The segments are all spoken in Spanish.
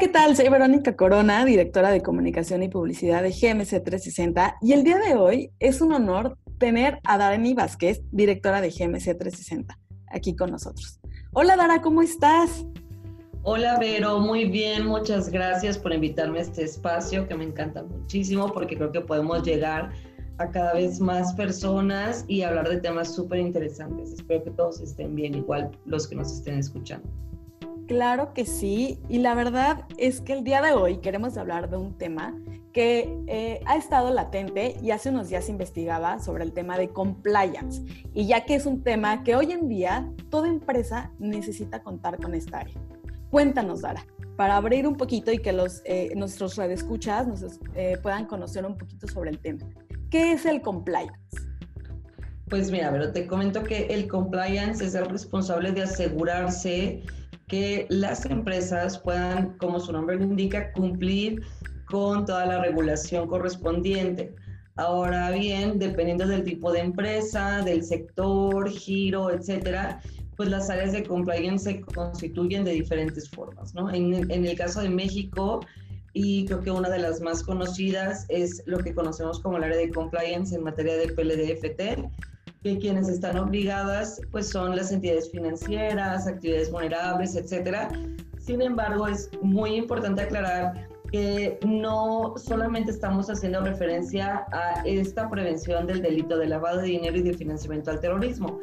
¿qué tal? Soy Verónica Corona, directora de comunicación y publicidad de GMC 360 y el día de hoy es un honor tener a Dani Vázquez, directora de GMC 360, aquí con nosotros. Hola Dara, ¿cómo estás? Hola Vero, muy bien, muchas gracias por invitarme a este espacio que me encanta muchísimo porque creo que podemos llegar a cada vez más personas y hablar de temas súper interesantes. Espero que todos estén bien, igual los que nos estén escuchando. Claro que sí, y la verdad es que el día de hoy queremos hablar de un tema que eh, ha estado latente y hace unos días investigaba sobre el tema de compliance, y ya que es un tema que hoy en día toda empresa necesita contar con esta área. Cuéntanos, Dara, para abrir un poquito y que los, eh, nuestros redescuchas nos, eh, puedan conocer un poquito sobre el tema. ¿Qué es el compliance? Pues mira, pero te comento que el compliance es el responsable de asegurarse que las empresas puedan, como su nombre lo indica, cumplir con toda la regulación correspondiente. Ahora bien, dependiendo del tipo de empresa, del sector, giro, etcétera, pues las áreas de compliance se constituyen de diferentes formas, ¿no? En, en el caso de México, y creo que una de las más conocidas es lo que conocemos como el área de compliance en materia de PLDFT, que quienes están obligadas pues son las entidades financieras, actividades vulnerables, etcétera. Sin embargo, es muy importante aclarar que no solamente estamos haciendo referencia a esta prevención del delito de lavado de dinero y de financiamiento al terrorismo,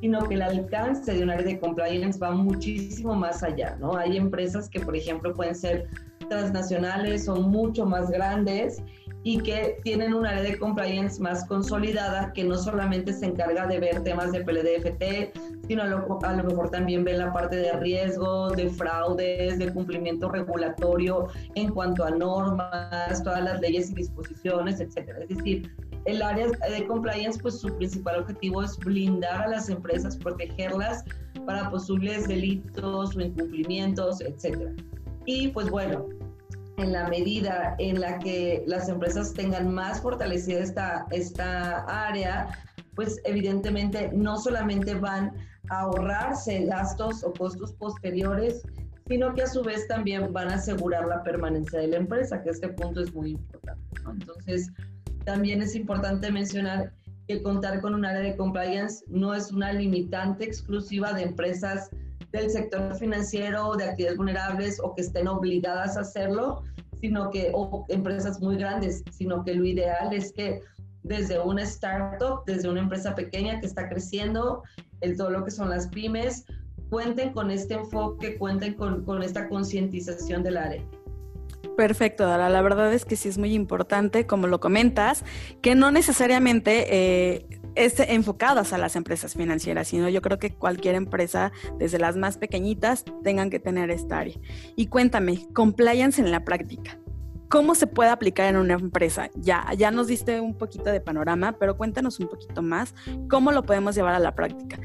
sino que el alcance de un área de compliance va muchísimo más allá, ¿no? Hay empresas que, por ejemplo, pueden ser transnacionales son mucho más grandes y que tienen un área de compliance más consolidada que no solamente se encarga de ver temas de PLDFT, sino a lo, a lo mejor también ve la parte de riesgos, de fraudes, de cumplimiento regulatorio en cuanto a normas, todas las leyes y disposiciones, etcétera. Es decir, el área de compliance, pues su principal objetivo es blindar a las empresas, protegerlas para posibles delitos o incumplimientos, etcétera. Y pues bueno, en la medida en la que las empresas tengan más fortalecida esta, esta área, pues evidentemente no solamente van a ahorrarse gastos o costos posteriores, sino que a su vez también van a asegurar la permanencia de la empresa, que este punto es muy importante. Entonces, también es importante mencionar que contar con un área de compliance no es una limitante exclusiva de empresas del sector financiero, de actividades vulnerables o que estén obligadas a hacerlo, sino que, o empresas muy grandes, sino que lo ideal es que desde una startup, desde una empresa pequeña que está creciendo, el, todo lo que son las pymes, cuenten con este enfoque, cuenten con, con esta concientización del área. Perfecto, Dara. La verdad es que sí es muy importante, como lo comentas, que no necesariamente eh, es enfocadas a las empresas financieras, sino yo creo que cualquier empresa, desde las más pequeñitas, tengan que tener esta área. Y cuéntame, compliance en la práctica. ¿Cómo se puede aplicar en una empresa? Ya, ya nos diste un poquito de panorama, pero cuéntanos un poquito más cómo lo podemos llevar a la práctica.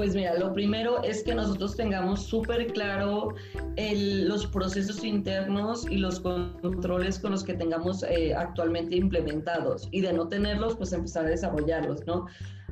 Pues mira, lo primero es que nosotros tengamos súper claro los procesos internos y los controles con los que tengamos eh, actualmente implementados y de no tenerlos, pues empezar a desarrollarlos, ¿no?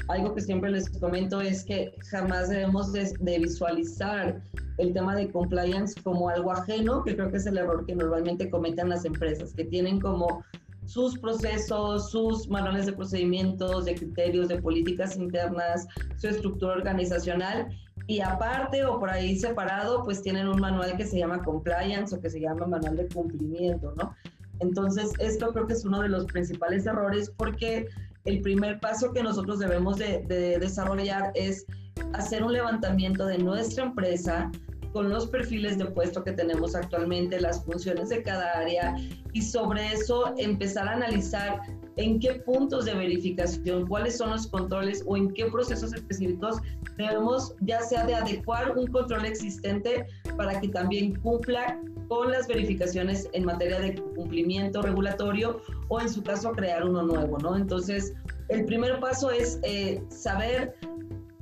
Algo que siempre les comento es que jamás debemos de, de visualizar el tema de compliance como algo ajeno, que creo que es el error que normalmente cometen las empresas, que tienen como sus procesos, sus manuales de procedimientos, de criterios, de políticas internas, su estructura organizacional y aparte o por ahí separado, pues tienen un manual que se llama compliance o que se llama manual de cumplimiento, ¿no? Entonces, esto creo que es uno de los principales errores porque el primer paso que nosotros debemos de, de desarrollar es hacer un levantamiento de nuestra empresa, con los perfiles de puesto que tenemos actualmente, las funciones de cada área y sobre eso empezar a analizar en qué puntos de verificación, cuáles son los controles o en qué procesos específicos debemos ya sea de adecuar un control existente para que también cumpla con las verificaciones en materia de cumplimiento regulatorio o en su caso crear uno nuevo, ¿no? Entonces, el primer paso es eh, saber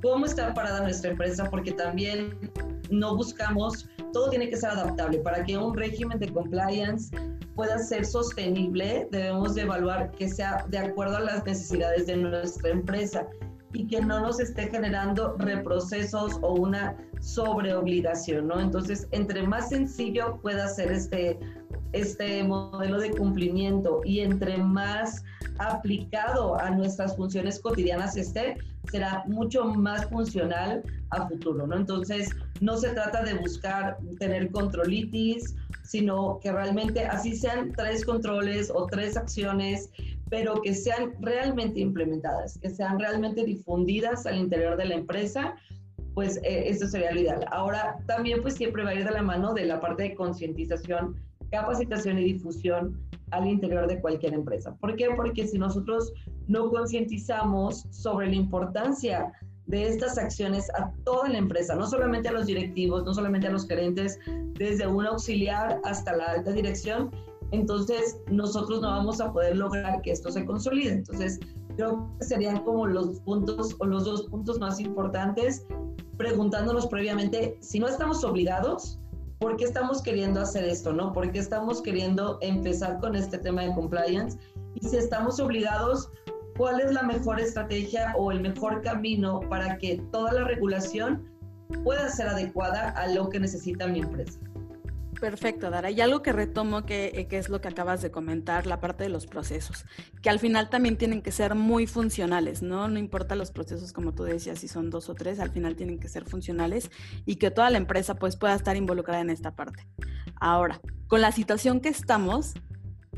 cómo está parada nuestra empresa porque también no buscamos, todo tiene que ser adaptable. Para que un régimen de compliance pueda ser sostenible, debemos de evaluar que sea de acuerdo a las necesidades de nuestra empresa. y que no nos esté generando reprocesos o una sobreobligación, ¿no? Entonces, entre más sencillo pueda ser este, este modelo de cumplimiento y entre más aplicado a nuestras funciones cotidianas esté, será mucho más funcional a futuro, ¿no? Entonces, no se trata de buscar tener controlitis, sino que realmente así sean tres controles o tres acciones, pero que sean realmente implementadas, que sean realmente difundidas al interior de la empresa, pues eh, eso sería lo ideal. Ahora, también pues siempre va a ir de la mano de la parte de concientización, capacitación y difusión al interior de cualquier empresa. ¿Por qué? Porque si nosotros no concientizamos sobre la importancia de estas acciones a toda la empresa, no solamente a los directivos, no solamente a los gerentes, desde un auxiliar hasta la alta dirección, entonces nosotros no vamos a poder lograr que esto se consolide. Entonces, creo que serían como los puntos o los dos puntos más importantes, preguntándonos previamente si no estamos obligados, ¿por qué estamos queriendo hacer esto? ¿no? ¿Por qué estamos queriendo empezar con este tema de compliance? Y si estamos obligados, ¿cuál es la mejor estrategia o el mejor camino para que toda la regulación pueda ser adecuada a lo que necesita mi empresa? Perfecto, Dara. Y algo que retomo, eh, que, es lo que acabas de comentar, la parte de los procesos, que al final también tienen que ser muy funcionales, ¿no? No importa los procesos, como tú decías, si son dos o tres, al final tienen que ser funcionales y que toda la empresa pues pueda estar involucrada en esta parte. Ahora, con la situación que estamos,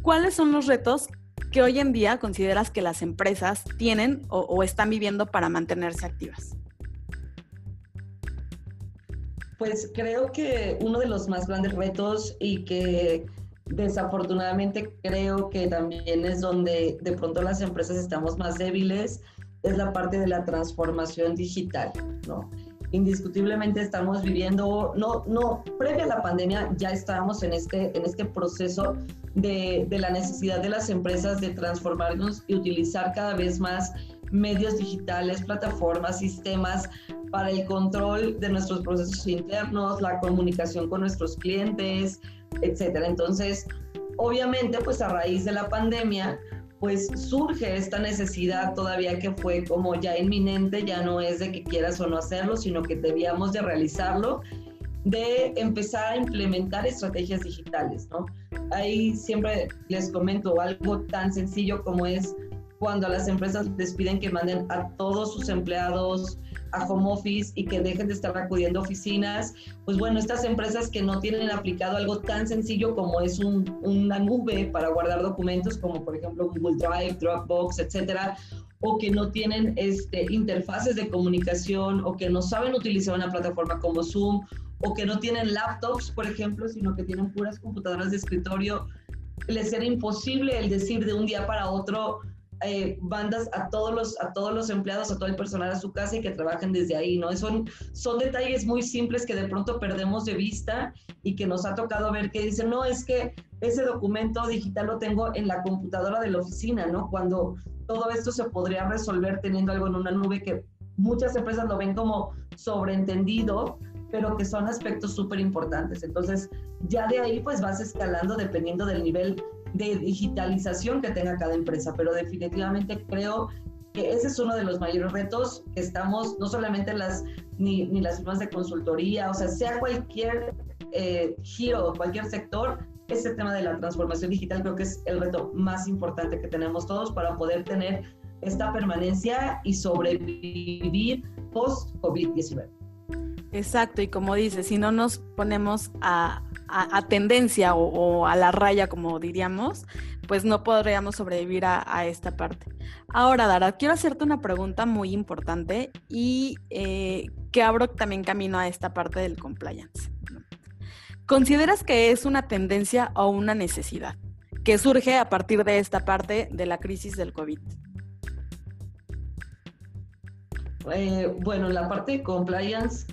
¿cuáles son los retos que hoy en día consideras que las empresas tienen o están viviendo para mantenerse activas? Pues creo que uno de los más grandes retos y que desafortunadamente creo que también es donde de pronto las empresas estamos más débiles es la parte de la transformación digital, ¿no? Indiscutiblemente estamos viviendo, no, no, previa a la pandemia ya estábamos en este, en este proceso de, de la necesidad de las empresas de transformarnos y utilizar cada vez más medios digitales, plataformas, sistemas para el control de nuestros procesos internos, la comunicación con nuestros clientes, etcétera. Entonces, obviamente, pues a raíz de la pandemia, pues surge esta necesidad todavía que fue como ya inminente, ya no es de que quieras o no hacerlo, sino que debíamos de realizarlo, de empezar a implementar estrategias digitales, ¿no? Ahí siempre les comento algo tan sencillo como es cuando a las empresas les piden que manden a todos sus empleados a home office y que dejen de estar acudiendo a oficinas, pues bueno, estas empresas que no tienen aplicado algo tan sencillo como es una nube para guardar documentos, como por ejemplo Google Drive, Dropbox, etcétera, o que no tienen este, interfaces de comunicación, o que no saben utilizar una plataforma como Zoom, o que no tienen laptops, por ejemplo, sino que tienen puras computadoras de escritorio, les era imposible el decir de un día para otro, eh, bandas a todos, los, a todos los empleados, a todo el personal a su casa y que trabajen desde ahí, ¿no? Son, son detalles muy simples que de pronto perdemos de vista y que nos ha tocado ver que dicen, no, es que ese documento digital lo tengo en la computadora de la oficina, ¿no? Cuando todo esto se podría resolver teniendo algo en una nube que muchas empresas lo ven como sobreentendido, pero que son aspectos súper importantes. Entonces, ya de ahí pues vas escalando dependiendo del nivel de digitalización que tenga cada empresa, pero definitivamente creo que ese es uno de los mayores retos que estamos, no solamente las, ni, ni las firmas de consultoría, o sea, sea cualquier eh, giro, cualquier sector, ese tema de la transformación digital creo que es el reto más importante que tenemos todos para poder tener esta permanencia y sobrevivir post-COVID-19. Exacto, y como dices, si no nos ponemos a, tendencia o, a la raya, como diríamos, pues no podríamos sobrevivir a, esta parte. Ahora, Dara, quiero hacerte una pregunta muy importante y eh, que abro también camino a esta parte del compliance. ¿Consideras que es una tendencia o una necesidad que surge a partir de esta parte de la crisis del COVID? Eh, bueno, la parte de compliance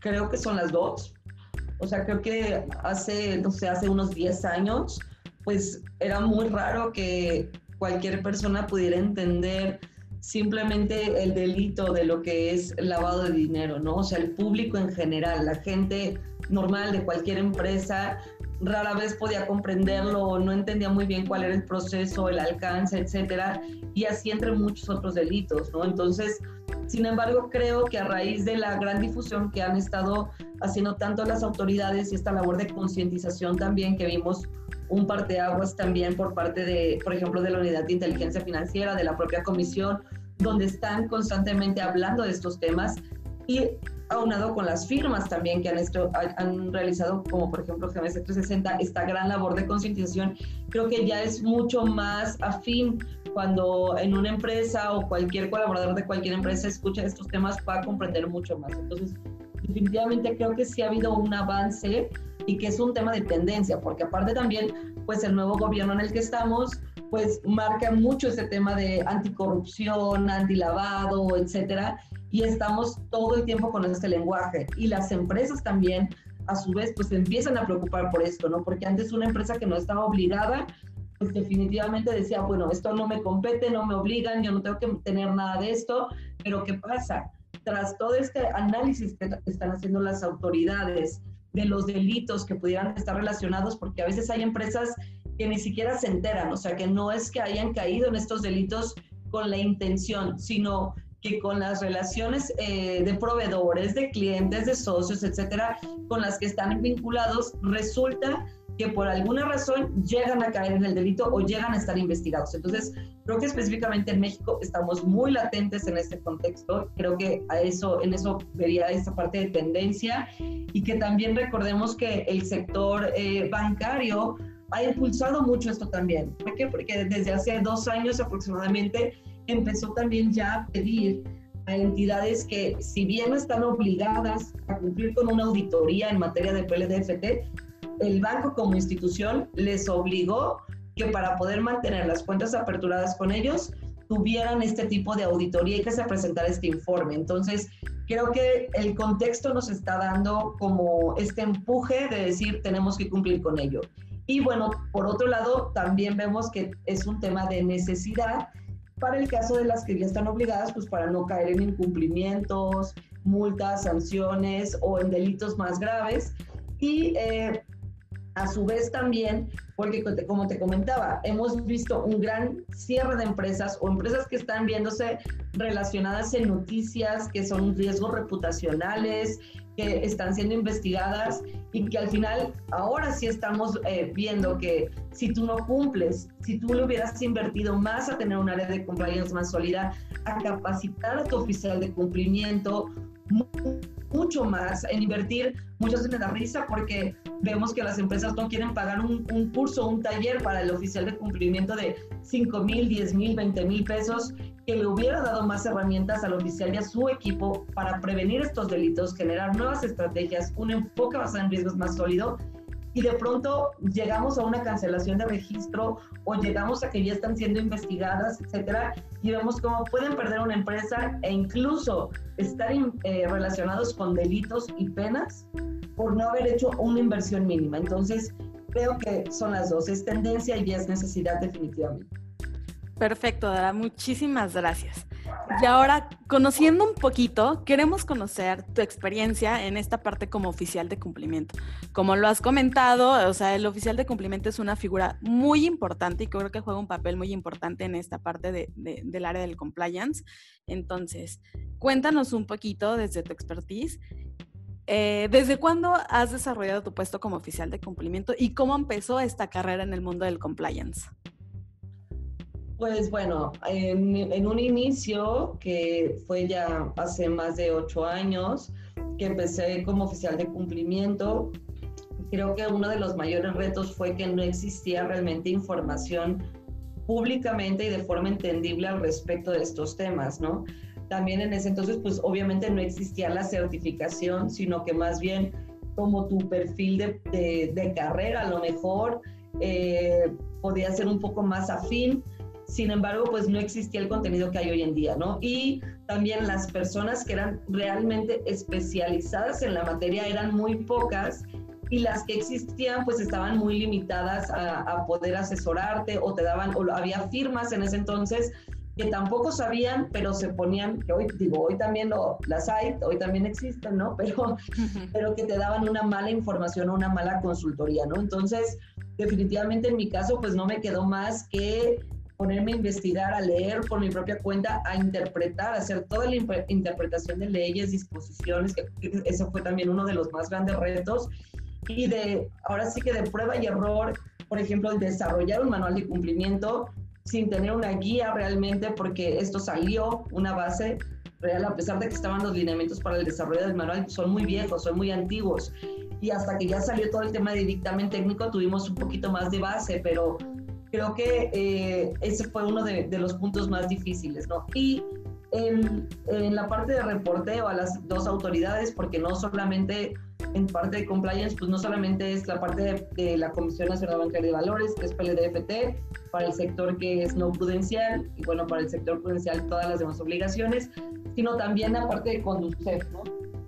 creo que son las dos. O sea, creo que hace, no sé, hace unos 10 años, pues era muy raro que cualquier persona pudiera entender simplemente el delito de lo que es lavado de dinero, ¿no? O sea, el público en general, la gente normal de cualquier empresa, rara vez podía comprenderlo, no entendía muy bien cuál era el proceso, el alcance, etcétera, y así entre muchos otros delitos, ¿no? Entonces, Sin embargo, creo que a raíz de la gran difusión que han estado haciendo tanto las autoridades y esta labor de concientización también que vimos un parteaguas también por parte de, por ejemplo, de la Unidad de Inteligencia Financiera, de la propia comisión, donde están constantemente hablando de estos temas y aunado con las firmas también que han, han realizado, como por ejemplo GMS 360, esta gran labor de concientización, creo que ya es mucho más afín cuando en una empresa o cualquier colaborador de cualquier empresa escucha estos temas va a comprender mucho más. Entonces, definitivamente creo que sí ha habido un avance y que es un tema de tendencia, porque aparte también, pues el nuevo gobierno en el que estamos, pues marca mucho ese tema de anticorrupción, antilavado, etcétera, y estamos todo el tiempo con este lenguaje. Y las empresas también, a su vez, pues empiezan a preocupar por esto, ¿no? Porque antes una empresa que no estaba obligada, definitivamente decía, bueno, esto no me compete, no me obligan, yo no tengo que tener nada de esto, pero ¿qué pasa? Tras todo este análisis que están haciendo las autoridades de los delitos que pudieran estar relacionados, porque a veces hay empresas que ni siquiera se enteran, o sea, que no es que hayan caído en estos delitos con la intención, sino que con las relaciones eh, de proveedores, de clientes, de socios, etcétera, con las que están vinculados, resulta que por alguna razón llegan a caer en el delito o llegan a estar investigados. Entonces, creo que específicamente en México estamos muy latentes en este contexto. Creo que a eso, en eso vería esta parte de tendencia y que también recordemos que el sector eh, bancario ha impulsado mucho esto también. ¿Por qué? Porque desde hace dos años aproximadamente empezó también ya a pedir a entidades que, si bien están obligadas a cumplir con una auditoría en materia de PLDFT, el banco como institución les obligó que para poder mantener las cuentas aperturadas con ellos, tuvieran este tipo de auditoría y que se presentara este informe. Entonces, creo que el contexto nos está dando como este empuje de decir tenemos que cumplir con ello. Y bueno, por otro lado, también vemos que es un tema de necesidad para el caso de las que ya están obligadas, pues para no caer en incumplimientos, multas, sanciones o en delitos más graves. Y eh, a su vez también, porque como te comentaba, hemos visto un gran cierre de empresas o empresas que están viéndose relacionadas en noticias que son riesgos reputacionales, que están siendo investigadas y que al final ahora sí estamos eh, viendo que si tú no cumples, si tú le hubieras invertido más a tener un área de compliance más sólida, a capacitar a tu oficial de cumplimiento, mucho más en invertir. Muchas veces me da risa porque vemos que las empresas no quieren pagar un, curso, un taller para el oficial de cumplimiento de 5 mil, 10 mil, 20 mil pesos, que le hubiera dado más herramientas al oficial y a su equipo para prevenir estos delitos, generar nuevas estrategias, un enfoque basado en riesgos más sólido y de pronto llegamos a una cancelación de registro o llegamos a que ya están siendo investigadas, etcétera, y vemos cómo pueden perder una empresa e incluso estar eh, relacionados con delitos y penas por no haber hecho una inversión mínima. Entonces, creo que son las dos, es tendencia y es necesidad definitivamente. Perfecto, Dara, muchísimas gracias. Y ahora, conociendo un poquito, queremos conocer tu experiencia en esta parte como oficial de cumplimiento. Como lo has comentado, o sea, el oficial de cumplimiento es una figura muy importante y creo que juega un papel muy importante en esta parte de, del área del compliance. Entonces, cuéntanos un poquito desde tu expertise. Eh, ¿Desde cuándo has desarrollado tu puesto como oficial de cumplimiento y cómo empezó esta carrera en el mundo del compliance? Pues bueno, en, un inicio, que fue ya hace más de ocho años, que empecé como oficial de cumplimiento, creo que uno de los mayores retos fue que no existía realmente información públicamente y de forma entendible al respecto de estos temas, ¿no? También en ese entonces, pues obviamente no existía la certificación, sino que más bien como tu perfil de, de, carrera a lo mejor eh, podía ser un poco más afín sin embargo, pues no existía el contenido que hay hoy en día, ¿no? Y también las personas que eran realmente especializadas en la materia eran muy pocas y las que existían pues estaban muy limitadas a, poder asesorarte o te daban, o había firmas en ese entonces que tampoco sabían, pero se ponían, que hoy digo, hoy también lo, las hay, hoy también existen, ¿no? Pero, pero que te daban una mala información o una mala consultoría, ¿no? Entonces, definitivamente en mi caso, pues no me quedó más que ponerme a investigar, a leer por mi propia cuenta, a interpretar, a hacer toda la interpretación de leyes, disposiciones, que eso fue también uno de los más grandes retos. Y de, ahora sí que de prueba y error, por ejemplo, desarrollar un manual de cumplimiento sin tener una guía realmente, porque esto salió una base real, a pesar de que estaban los lineamientos para el desarrollo del manual, son muy viejos, son muy antiguos. Y hasta que ya salió todo el tema de dictamen técnico, tuvimos un poquito más de base, pero creo que eh, ese fue uno de, los puntos más difíciles, ¿no? Y en, en, la parte de reporteo a las dos autoridades, porque no solamente en parte de compliance, pues no solamente es la parte de, la Comisión Nacional Bancaria de Valores, que es PLDFT, para el sector que es no prudencial, y bueno, para el sector prudencial todas las demás obligaciones, sino también la parte de conducir, ¿no?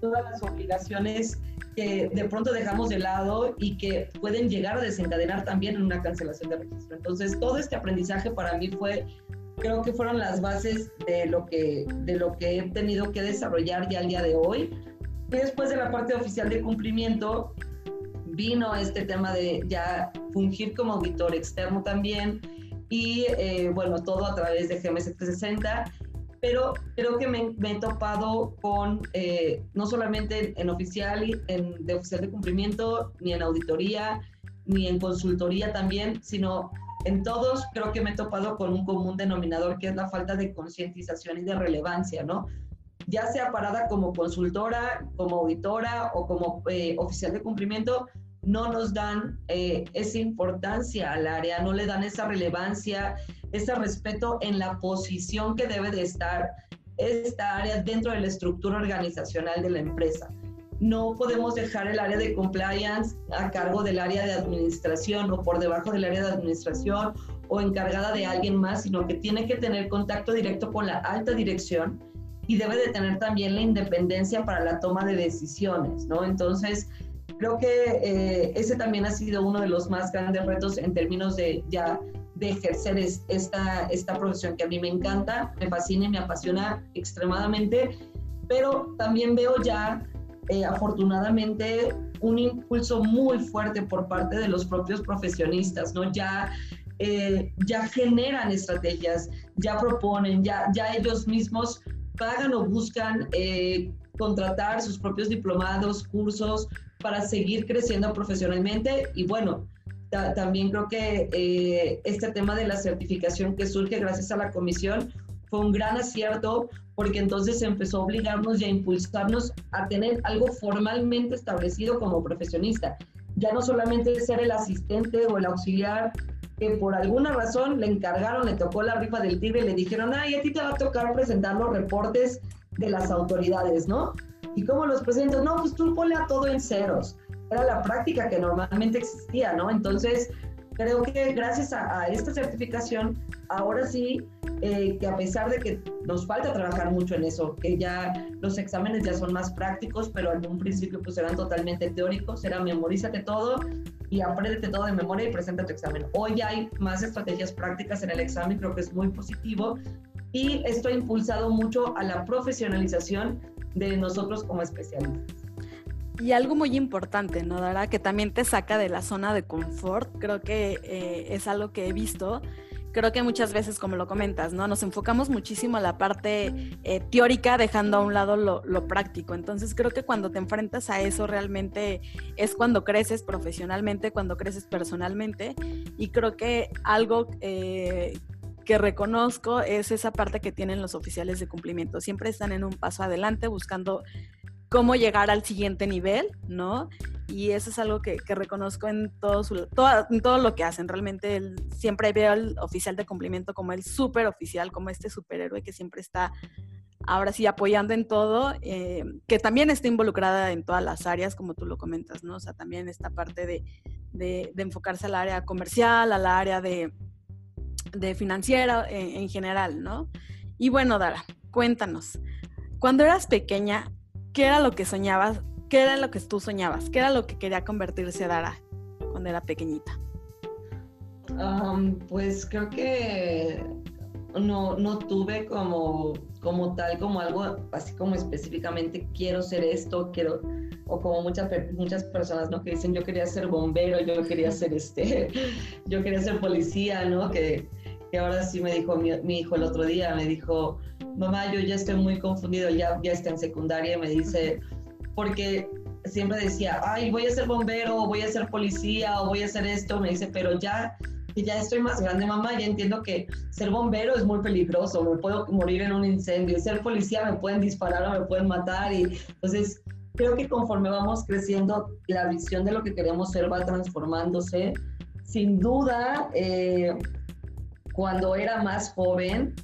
Todas las obligaciones que de pronto dejamos de lado y que pueden llegar a desencadenar también en una cancelación de registro. Entonces, todo este aprendizaje para mí fue, creo que fueron las bases de lo que, de lo que he tenido que desarrollar ya al día de hoy. Y después de la parte oficial de cumplimiento, vino este tema de ya fungir como auditor externo también y eh, bueno, todo a través de GMS 360 pero creo que me, he topado con, eh, no solamente en, oficial, en, de oficial de cumplimiento, ni en auditoría, ni en consultoría también, sino en todos creo que me he topado con un común denominador que es la falta de concientización y de relevancia, ¿no? Ya sea parada como consultora, como auditora o como eh, oficial de cumplimiento, no nos dan eh, esa importancia al área, no le dan esa relevancia, ese respeto en la posición que debe de estar esta área dentro de la estructura organizacional de la empresa. No podemos dejar el área de compliance a cargo del área de administración o por debajo del área de administración o encargada de alguien más, sino que tiene que tener contacto directo con la alta dirección y debe de tener también la independencia para la toma de decisiones, ¿no? Entonces, creo que eh, ese también ha sido uno de los más grandes retos en términos de ya de ejercer esta, esta profesión que a mí me encanta, me fascina y me apasiona extremadamente, pero también veo ya eh, afortunadamente un impulso muy fuerte por parte de los propios profesionistas, ¿no? Ya, eh, ya generan estrategias, ya proponen, ya, ya ellos mismos pagan o buscan eh, contratar sus propios diplomados, cursos para seguir creciendo profesionalmente y bueno, también creo que eh, este tema de la certificación que surge gracias a la comisión fue un gran acierto porque entonces empezó a obligarnos y a impulsarnos a tener algo formalmente establecido como profesionista. Ya no solamente ser el asistente o el auxiliar que por alguna razón le encargaron, le tocó la rifa del tigre y le dijeron, ay, a ti te va a tocar presentar los reportes de las autoridades, ¿no? ¿Y cómo los presentas? No, pues tú ponle a todo en ceros era la práctica que normalmente existía, ¿no? Entonces, creo que gracias a, esta certificación, ahora sí, eh, que a pesar de que nos falta trabajar mucho en eso, que ya los exámenes ya son más prácticos, pero en un principio pues eran totalmente teóricos, era memorízate todo y apréndete todo de memoria y presenta tu examen. Hoy hay más estrategias prácticas en el examen, creo que es muy positivo y esto ha impulsado mucho a la profesionalización de nosotros como especialistas. Y algo muy importante, ¿no, Dara? Que también te saca de la zona de confort. Creo que eh, es algo que he visto. Creo que muchas veces, como lo comentas, ¿no? Nos enfocamos muchísimo a la parte eh, teórica, dejando a un lado lo, práctico. Entonces, creo que cuando te enfrentas a eso, realmente es cuando creces profesionalmente, cuando creces personalmente. Y creo que algo eh, que reconozco es esa parte que tienen los oficiales de cumplimiento. Siempre están en un paso adelante buscando cómo llegar al siguiente nivel, ¿no? Y eso es algo que, reconozco en todo, todo, lo que hacen. Realmente siempre veo al oficial de cumplimiento como el súper oficial, como este superhéroe que siempre está ahora sí apoyando en todo, eh, que también está involucrada en todas las áreas, como tú lo comentas, ¿no? O sea, también esta parte de, de, enfocarse al área comercial, al área de, de financiera en, en general, ¿no? Y bueno, Dara, cuéntanos, cuando eras pequeña, ¿qué era lo que soñabas? ¿Qué era lo que tú soñabas? ¿Qué era lo que quería convertirse Dara cuando era pequeñita? pues creo que no, no tuve como, como tal, como algo así como específicamente quiero ser esto, quiero, o como muchas, muchas personas, ¿no? Que dicen yo quería ser bombero, yo quería ser este, yo quería ser policía, ¿no? Que, que ahora sí me dijo mi, hijo el otro día, me dijo, mamá, yo ya estoy muy confundido, ya, ya está en secundaria, y me dice, porque siempre decía, ay, voy a ser bombero, voy a ser policía, o voy a hacer esto, me dice, pero ya, ya estoy más grande, mamá, ya entiendo que ser bombero es muy peligroso, me puedo morir en un incendio, ser policía me pueden disparar o me pueden matar, y entonces creo que conforme vamos creciendo, la visión de lo que queremos ser va transformándose. Sin duda, eh, cuando era más joven,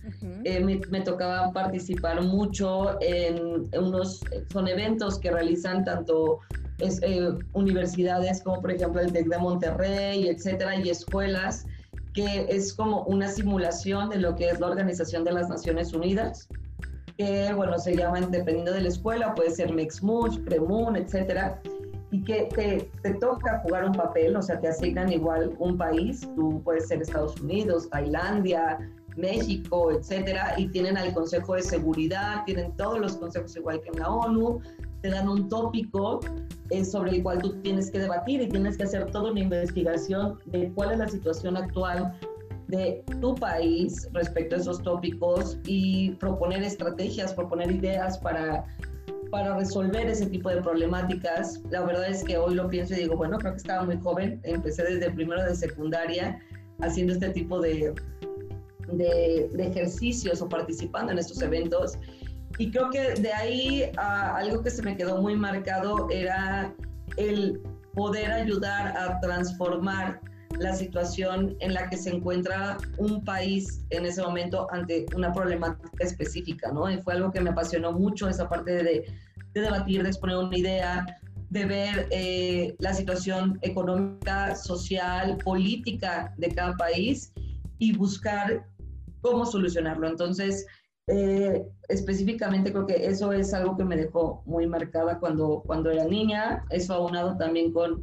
eh, me, tocaba participar mucho en, unos, son eventos que realizan tanto eh, universidades como por ejemplo el TEC de Monterrey, etcétera, y escuelas, que es como una simulación de lo que es la Organización de las Naciones Unidas, que bueno, se llaman, dependiendo de la escuela, puede ser Mexmuch, Premun, etcétera, y que te, te, toca jugar un papel, o sea, te asignan igual un país, tú puedes ser Estados Unidos, Tailandia, México, etcétera, y tienen al Consejo de Seguridad, tienen todos los consejos igual que en la ONU, te dan un tópico eh, sobre el cual tú tienes que debatir y tienes que hacer toda una investigación de cuál es la situación actual de tu país respecto a esos tópicos y proponer estrategias, proponer ideas para para resolver ese tipo de problemáticas. La verdad es que hoy lo pienso y digo, bueno, creo que estaba muy joven, empecé desde primero de secundaria haciendo este tipo de, de, ejercicios o participando en estos eventos. Y creo que de ahí algo que se me quedó muy marcado era el poder ayudar a transformar la situación en la que se encuentra un país en ese momento ante una problemática específica, ¿no? Y fue algo que me apasionó mucho, esa parte de, de debatir, de exponer una idea, de ver eh, la situación económica, social, política de cada país y buscar cómo solucionarlo. Entonces, eh, específicamente creo que eso es algo que me dejó muy marcada cuando, cuando era niña, eso aunado también con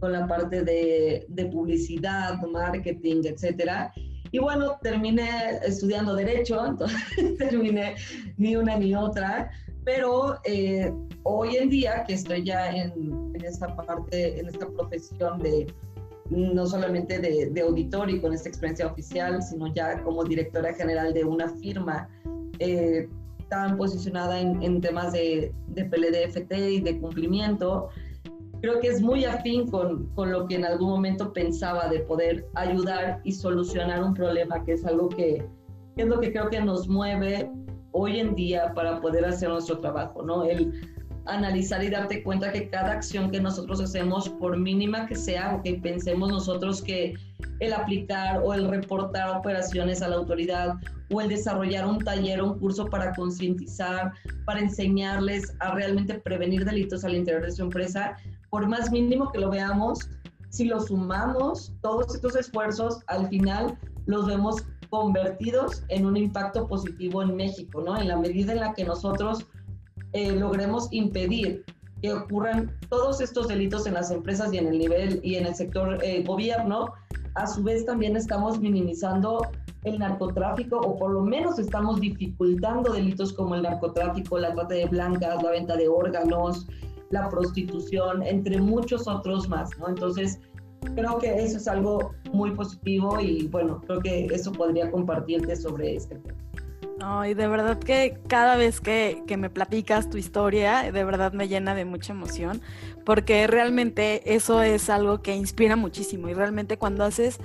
con la parte de, de publicidad, marketing, etcétera. Y bueno, terminé estudiando Derecho, entonces terminé ni una ni otra, pero eh, hoy en día que estoy ya en, en, esta parte, en esta profesión de no solamente de, de, auditor y con esta experiencia oficial, sino ya como directora general de una firma eh, tan posicionada en, en temas de, de PLDFT y de cumplimiento, creo que es muy afín con, con, lo que en algún momento pensaba de poder ayudar y solucionar un problema, que es algo que, es lo que creo que nos mueve hoy en día para poder hacer nuestro trabajo, ¿no? El analizar y darte cuenta que cada acción que nosotros hacemos, por mínima que sea, o que pensemos nosotros que el aplicar o el reportar operaciones a la autoridad o el desarrollar un taller o un curso para concientizar, para enseñarles a realmente prevenir delitos al interior de su empresa, por más mínimo que lo veamos, si lo sumamos, todos estos esfuerzos al final los vemos convertidos en un impacto positivo en México, ¿no? En la medida en la que nosotros eh, logremos impedir que ocurran todos estos delitos en las empresas y en el nivel y en el sector eh, gobierno, a su vez también estamos minimizando el narcotráfico o por lo menos estamos dificultando delitos como el narcotráfico, la trata de blancas, la venta de órganos, la prostitución, entre muchos otros más. Entonces, creo que eso es algo muy positivo y bueno, creo que eso podría compartirte sobre este tema. Ay, de verdad que cada vez que, que, me platicas tu historia, de verdad me llena de mucha emoción, porque realmente eso es algo que inspira muchísimo y realmente cuando haces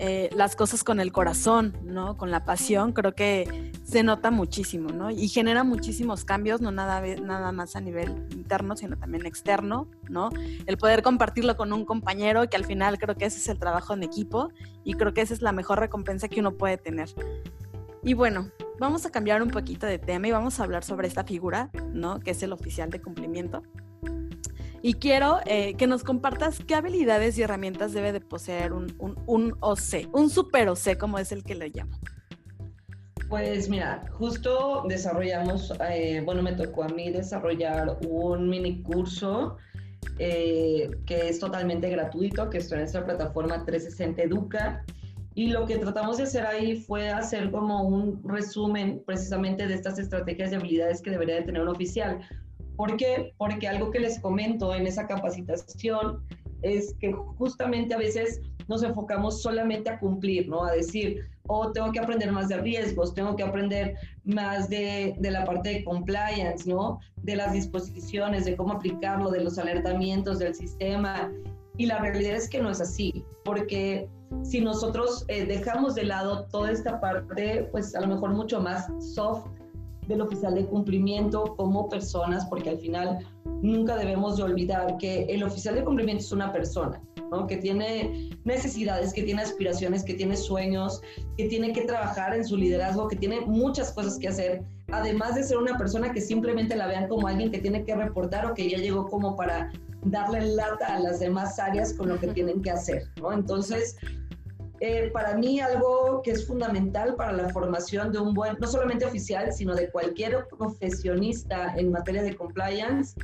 eh, las cosas con el corazón, ¿no? Con la pasión, creo que se nota muchísimo, ¿no? Y genera muchísimos cambios, no nada, nada más a nivel interno, sino también externo, ¿no? El poder compartirlo con un compañero, que al final creo que ese es el trabajo en equipo y creo que esa es la mejor recompensa que uno puede tener. Y bueno, vamos a cambiar un poquito de tema y vamos a hablar sobre esta figura, ¿no? Que es el oficial de cumplimiento. Y quiero eh, que nos compartas qué habilidades y herramientas debe de poseer un, un, un OC, un super OC, como es el que le llamo. Pues mira, justo desarrollamos, eh, bueno, me tocó a mí desarrollar un mini curso eh, que es totalmente gratuito, que está en nuestra plataforma 360 Educa. Y lo que tratamos de hacer ahí fue hacer como un resumen precisamente de estas estrategias y habilidades que debería de tener un oficial. ¿Por qué? Porque algo que les comento en esa capacitación es que justamente a veces nos enfocamos solamente a cumplir, ¿no? A decir, oh, tengo que aprender más de riesgos, tengo que aprender más de, de, la parte de compliance, ¿no? De las disposiciones, de cómo aplicarlo, de los alertamientos del sistema. Y la realidad es que no es así, porque si nosotros eh, dejamos de lado toda esta parte, pues a lo mejor mucho más soft del oficial de cumplimiento como personas, porque al final nunca debemos de olvidar que el oficial de cumplimiento es una persona, ¿no? que tiene necesidades, que tiene aspiraciones, que tiene sueños, que tiene que trabajar en su liderazgo, que tiene muchas cosas que hacer, además de ser una persona que simplemente la vean como alguien que tiene que reportar o que ya llegó como para darle lata a las demás áreas con lo que tienen que hacer. ¿no? Entonces, eh, para mí algo que es fundamental para la formación de un buen, no solamente oficial, sino de cualquier profesionista en materia de compliance,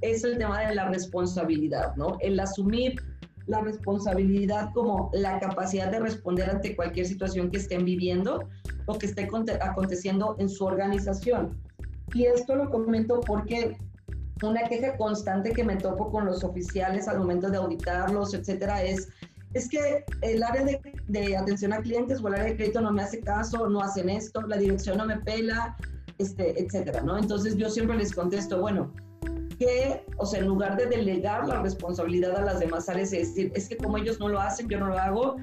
es el tema de la responsabilidad, ¿no? El asumir la responsabilidad como la capacidad de responder ante cualquier situación que estén viviendo o que esté aconteciendo en su organización. Y esto lo comento porque una queja constante que me topo con los oficiales al momento de auditarlos, etcétera, es es que el área de, atención a clientes o el área de crédito no me hace caso, no hacen esto, la dirección no me pela, este, etcétera, ¿no? Entonces yo siempre les contesto, bueno, que, o sea, en lugar de delegar la responsabilidad a las demás áreas, es decir, es que como ellos no lo hacen, yo no lo hago,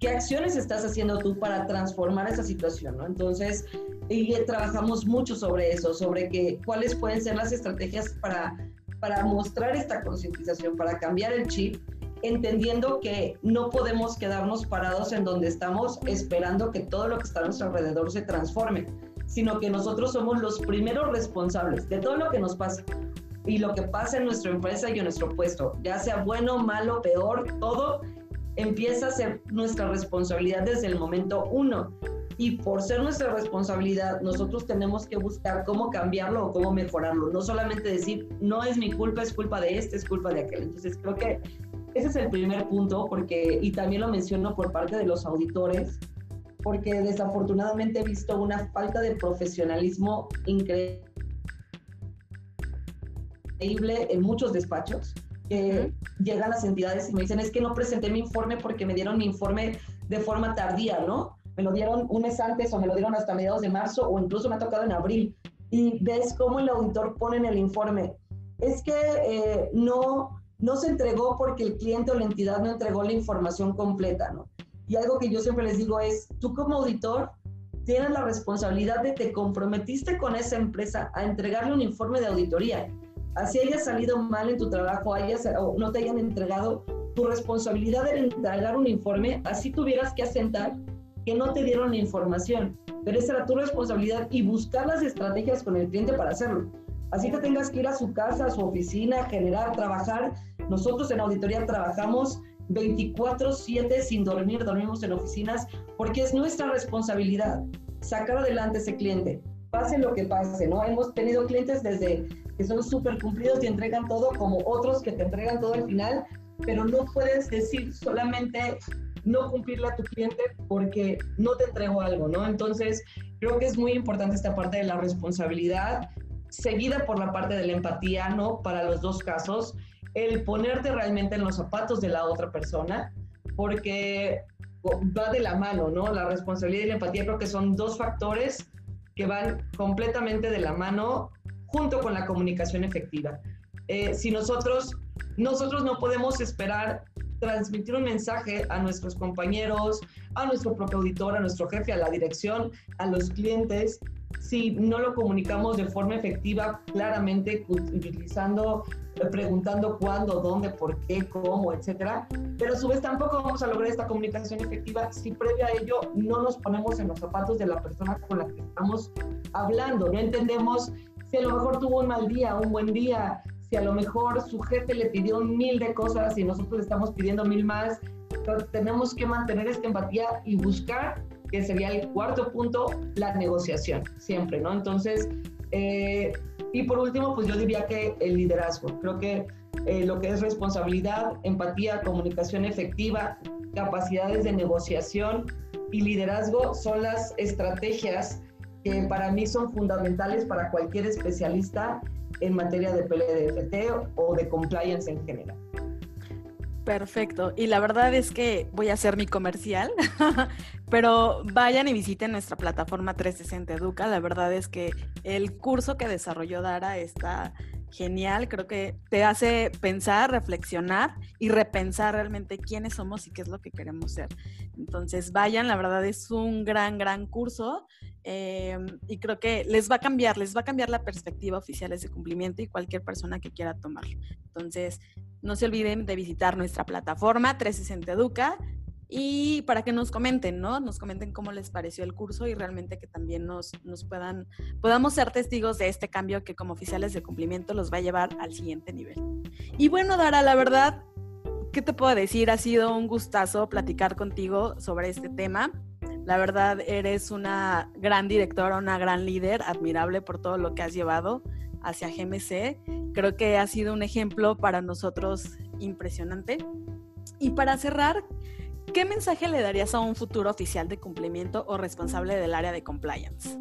¿qué acciones estás haciendo tú para transformar esa situación, ¿no? Entonces, y trabajamos mucho sobre eso, sobre que, cuáles pueden ser las estrategias para, para mostrar esta concientización, para cambiar el chip entendiendo que no podemos quedarnos parados en donde estamos esperando que todo lo que está a nuestro alrededor se transforme, sino que nosotros somos los primeros responsables de todo lo que nos pasa y lo que pasa en nuestra empresa y en nuestro puesto, ya sea bueno, malo, peor, todo empieza a ser nuestra responsabilidad desde el momento uno. Y por ser nuestra responsabilidad, nosotros tenemos que buscar cómo cambiarlo o cómo mejorarlo. No solamente decir, no es mi culpa, es culpa de este, es culpa de aquel. Entonces creo que ese es el primer punto, porque, y también lo menciono por parte de los auditores, porque desafortunadamente he visto una falta de profesionalismo increíble en muchos despachos, que llegan las entidades y me dicen, es que no presenté mi informe porque me dieron mi informe de forma tardía, ¿no? Me lo dieron un mes antes o me lo dieron hasta mediados de marzo o incluso me ha tocado en abril. Y ves cómo el auditor pone en el informe, es que eh, no, no se entregó porque el cliente o la entidad no entregó la información completa, ¿no? Y algo que yo siempre les digo es, tú como auditor tienes la responsabilidad de te comprometiste con esa empresa a entregarle un informe de auditoría. Así haya salido mal en tu trabajo, hayas, o no te hayan entregado, tu responsabilidad era entregar un informe, así tuvieras que asentar que no te dieron la información. Pero esa era tu responsabilidad y buscar las estrategias con el cliente para hacerlo. Así que tengas que ir a su casa, a su oficina, generar, trabajar nosotros en auditoría trabajamos 24/7 sin dormir, dormimos en oficinas, porque es nuestra responsabilidad sacar adelante ese cliente, pase lo que pase, ¿no? Hemos tenido clientes desde que son súper cumplidos y entregan todo, como otros que te entregan todo al final, pero no puedes decir solamente no cumplirle a tu cliente porque no te entregó algo, ¿no? Entonces, creo que es muy importante esta parte de la responsabilidad, seguida por la parte de la empatía, ¿no? Para los dos casos el ponerte realmente en los zapatos de la otra persona, porque va de la mano, ¿no? La responsabilidad y la empatía creo que son dos factores que van completamente de la mano junto con la comunicación efectiva. Eh, si nosotros, nosotros no podemos esperar transmitir un mensaje a nuestros compañeros, a nuestro propio auditor, a nuestro jefe, a la dirección, a los clientes, si no lo comunicamos de forma efectiva, claramente utilizando, preguntando cuándo, dónde, por qué, cómo, etcétera. Pero a su vez tampoco vamos a lograr esta comunicación efectiva si previo a ello no nos ponemos en los zapatos de la persona con la que estamos hablando. No entendemos si a lo mejor tuvo un mal día, un buen día, si a lo mejor su jefe le pidió mil de cosas y nosotros le estamos pidiendo mil más. Entonces tenemos que mantener esta empatía y buscar que sería el cuarto punto, la negociación, siempre, ¿no? Entonces, eh, y por último, pues yo diría que el liderazgo. Creo que eh, lo que es responsabilidad, empatía, comunicación efectiva, capacidades de negociación y liderazgo son las estrategias que para mí son fundamentales para cualquier especialista en materia de PLDFT o de compliance en general. Perfecto. Y la verdad es que voy a hacer mi comercial, pero vayan y visiten nuestra plataforma 360 Educa. La verdad es que el curso que desarrolló Dara está genial. Creo que te hace pensar, reflexionar y repensar realmente quiénes somos y qué es lo que queremos ser. Entonces, vayan, la verdad es un gran, gran curso. Em, y creo que les va a cambiar, les va a cambiar la perspectiva oficiales de cumplimiento y cualquier persona que quiera tomarlo. Entonces, no se olviden de visitar nuestra plataforma 360 Educa y para que nos comenten, ¿no? Nos comenten cómo les pareció el curso y realmente que también nos, nos puedan, podamos ser testigos de este cambio que como oficiales de cumplimiento los va a llevar al siguiente nivel. Y bueno, Dara, la verdad, ¿qué te puedo decir? Ha sido un gustazo platicar contigo sobre este tema. La verdad, eres una gran directora, una gran líder, admirable por todo lo que has llevado hacia GMC. Creo que ha sido un ejemplo para nosotros impresionante. Y para cerrar, ¿qué mensaje le darías a un futuro oficial de cumplimiento o responsable del área de compliance?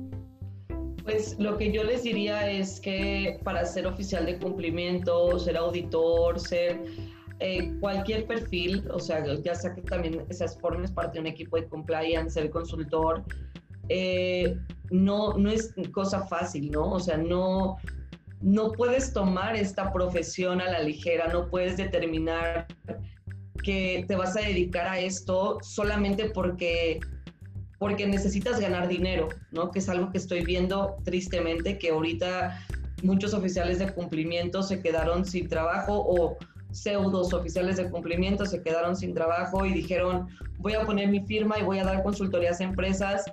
Pues lo que yo les diría es que para ser oficial de cumplimiento, ser auditor, ser eh, cualquier perfil, o sea, ya sea que también seas formes parte de un equipo de compliance, ser consultor, eh, no, no es cosa fácil, ¿no? O sea, no, no puedes tomar esta profesión a la ligera, no puedes determinar que te vas a dedicar a esto solamente porque porque necesitas ganar dinero, ¿no? Que es algo que estoy viendo tristemente que ahorita muchos oficiales de cumplimiento se quedaron sin trabajo o pseudos oficiales de cumplimiento se quedaron sin trabajo y dijeron, voy a poner mi firma y voy a dar consultorías a empresas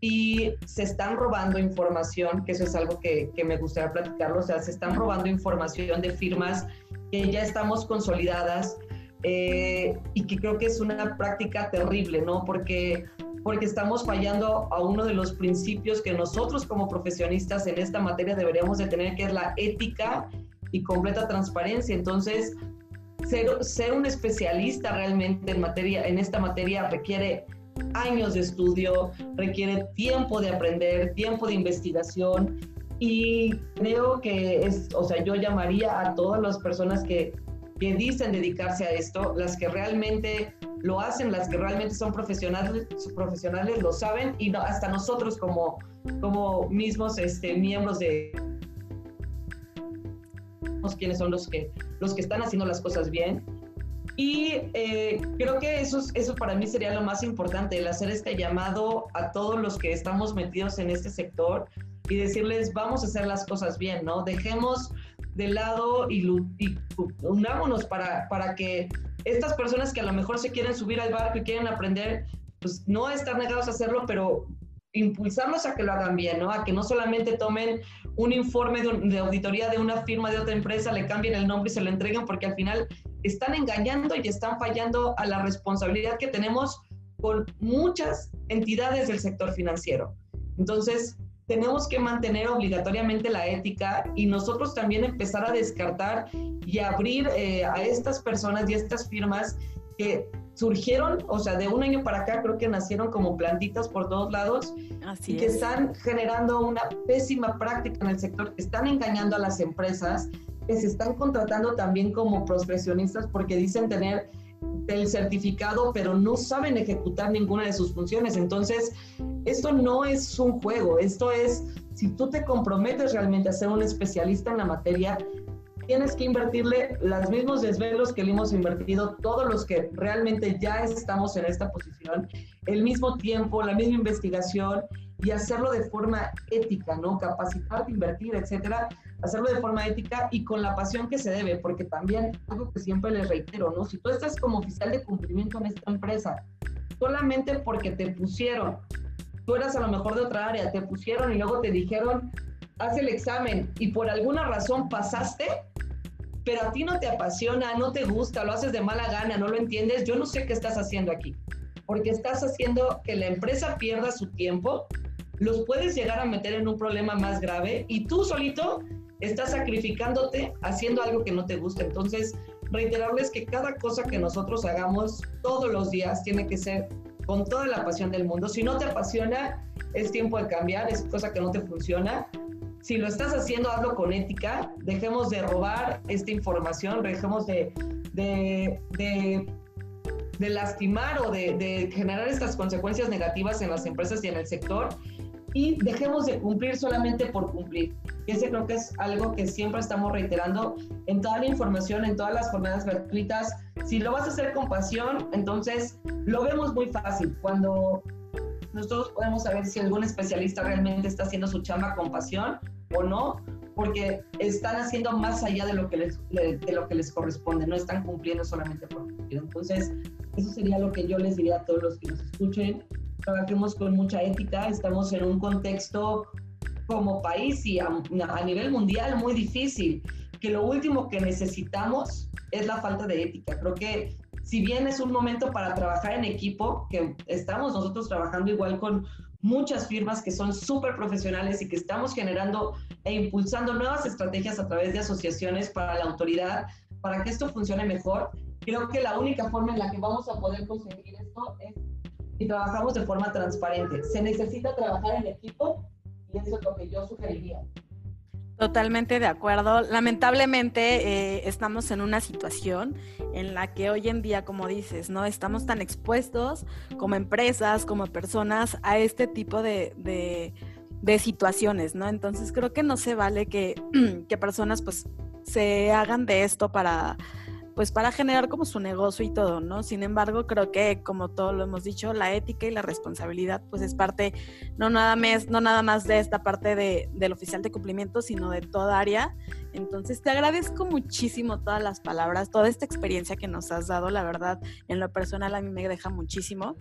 y se están robando información, que eso es algo que, que, me gustaría platicarlo, o sea, se están robando información de firmas que ya estamos consolidadas eh, y que creo que es una práctica terrible, ¿no? Porque, porque estamos fallando a uno de los principios que nosotros como profesionistas en esta materia deberíamos de tener, que es la ética y completa transparencia. Entonces, ser, ser un especialista realmente en, materia, en esta materia requiere años de estudio, requiere tiempo de aprender, tiempo de investigación y creo que es, o sea, yo llamaría a todas las personas que, que dicen dedicarse a esto, las que realmente lo hacen, las que realmente son profesionales, profesionales lo saben y no, hasta nosotros como, como mismos este, miembros de quiénes son los que, los que están haciendo las cosas bien y eh, creo que eso, eso para mí sería lo más importante, el hacer este llamado a todos los que estamos metidos en este sector y decirles, vamos a hacer las cosas bien, ¿no? Dejemos de lado y, y unámonos para, para que estas personas que a lo mejor se quieren subir al barco y quieren aprender, pues no estar negados a hacerlo, pero impulsarlos a que lo hagan bien, ¿no? A que no solamente tomen un informe de, auditoría de una firma de otra empresa, le cambien el nombre y se lo entreguen, porque al final están engañando y están fallando a la responsabilidad que tenemos con muchas entidades del sector financiero. Entonces, tenemos que mantener obligatoriamente la ética y nosotros también empezar a descartar y abrir eh, a estas personas y a estas firmas que surgieron, o sea, de un año para acá creo que nacieron como plantitas por todos lados y que están generando una pésima práctica en el sector, que están engañando a las empresas, que se están contratando también como profesionistas porque dicen tener el certificado, pero no saben ejecutar ninguna de sus funciones. Entonces, esto no es un juego, esto es, si tú te comprometes realmente a ser un especialista en la materia, tienes que invertirle los mismos desvelos que le hemos invertido todos los que realmente ya estamos en esta posición, el mismo tiempo, la misma investigación y hacerlo de forma ética, ¿no? Capacitarte, invertir, etcétera, hacerlo de forma ética y con la pasión que se debe, porque también algo que siempre les reitero, ¿no? Si tú estás como oficial de cumplimiento en esta empresa, solamente porque te pusieron, tú eras a lo mejor de otra área, te pusieron y luego te dijeron, haz el examen y por alguna razón pasaste, pero a ti no te apasiona, no te gusta, lo haces de mala gana, no lo entiendes, yo no sé qué estás haciendo aquí, porque estás haciendo que la empresa pierda su tiempo, los puedes llegar a meter en un problema más grave y tú solito estás sacrificándote haciendo algo que no te gusta. Entonces, reiterarles que cada cosa que nosotros hagamos todos los días tiene que ser con toda la pasión del mundo. Si no te apasiona, es tiempo de cambiar, es cosa que no te funciona si lo estás haciendo, hazlo con ética, dejemos de robar esta información, dejemos de, de, de, lastimar o de, de generar estas consecuencias negativas en las empresas y en el sector y dejemos de cumplir solamente por cumplir. Ese creo que es algo que siempre estamos reiterando en toda la información, en todas las jornadas gratuitas. Si lo vas a hacer con pasión, entonces lo vemos muy fácil. Cuando nosotros podemos saber si algún especialista realmente está haciendo su chamba con pasión o no, porque están haciendo más allá de lo que de lo que les corresponde, no están cumpliendo solamente por cumplir. Entonces, eso sería lo que yo les diría a todos los que nos escuchen trabajemos con mucha ética, estamos en un contexto como país y a, nivel mundial muy difícil, que lo último que necesitamos es la falta de ética. Creo que si bien es un momento para trabajar en equipo, que estamos nosotros trabajando igual con muchas firmas que son súper profesionales y que estamos generando e impulsando nuevas estrategias a través de asociaciones para la autoridad, para que esto funcione mejor, creo que la única forma en la que vamos a poder conseguir esto es y trabajamos de forma transparente. Se necesita trabajar en equipo y eso es lo que yo sugeriría. Totalmente de acuerdo. Lamentablemente eh, estamos en una situación en la que hoy en día, como dices, no estamos tan expuestos como empresas, como personas a este tipo de, de, de situaciones, ¿no? Entonces creo que no se vale que, que personas pues se hagan de esto para pues para generar como su negocio y todo, ¿no? Sin embargo, creo que como todo lo hemos dicho, la ética y la responsabilidad pues es parte no nada más, no nada más de esta parte de, del oficial de cumplimiento, sino de toda área. Entonces te agradezco muchísimo todas las palabras, toda esta experiencia que nos has dado, la verdad, en lo personal a mí me deja muchísimo.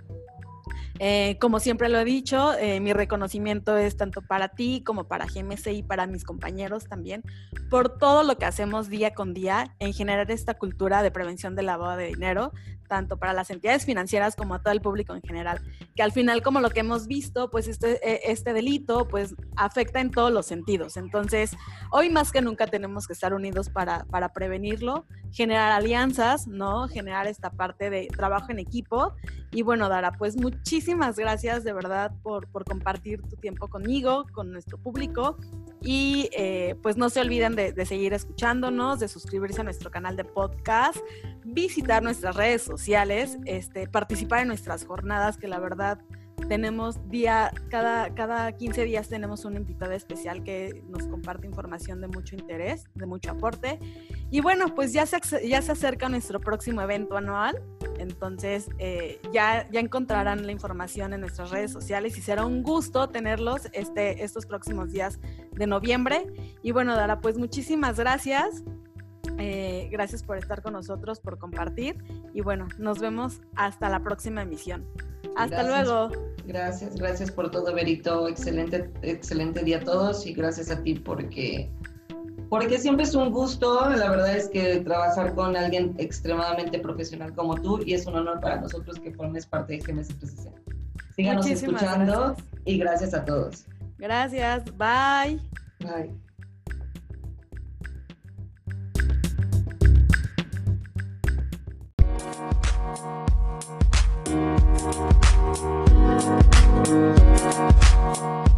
Eh, como siempre lo he dicho, eh, mi reconocimiento es tanto para ti como para GMC y para mis compañeros también, por todo lo que hacemos día con día en generar esta cultura de prevención del lavado de dinero, tanto para las entidades financieras como a todo el público en general, que al final, como lo que hemos visto, pues este, eh, este delito pues afecta en todos los sentidos. Entonces, hoy más que nunca tenemos que estar unidos para, para prevenirlo, generar alianzas, ¿no? Generar esta parte de trabajo en equipo. Y bueno, Dara, pues muchísimas gracias de verdad por, por compartir tu tiempo conmigo, con nuestro público. Y eh, pues no se olviden de, de seguir escuchándonos, de suscribirse a nuestro canal de podcast, visitar nuestras redes sociales sociales, este, participar en nuestras jornadas, que la verdad tenemos día, cada, cada 15 días tenemos un invitado especial que nos comparte información de mucho interés, de mucho aporte. Y bueno, pues ya se, ya se acerca nuestro próximo evento anual, entonces eh, ya, ya encontrarán la información en nuestras redes sociales y será un gusto tenerlos este, estos próximos días de noviembre. Y bueno, Dara, pues muchísimas gracias. Eh, gracias por estar con nosotros, por compartir y bueno, nos vemos hasta la próxima emisión. Hasta luego. Gracias, gracias por todo, Berito. Excelente, excelente día a todos y gracias a ti porque, porque siempre es un gusto. La verdad es que trabajar con alguien extremadamente profesional como tú y es un honor para nosotros que formes parte de GMS 360. Síganos escuchando y gracias a todos. Gracias, bye. Bye. Thank you.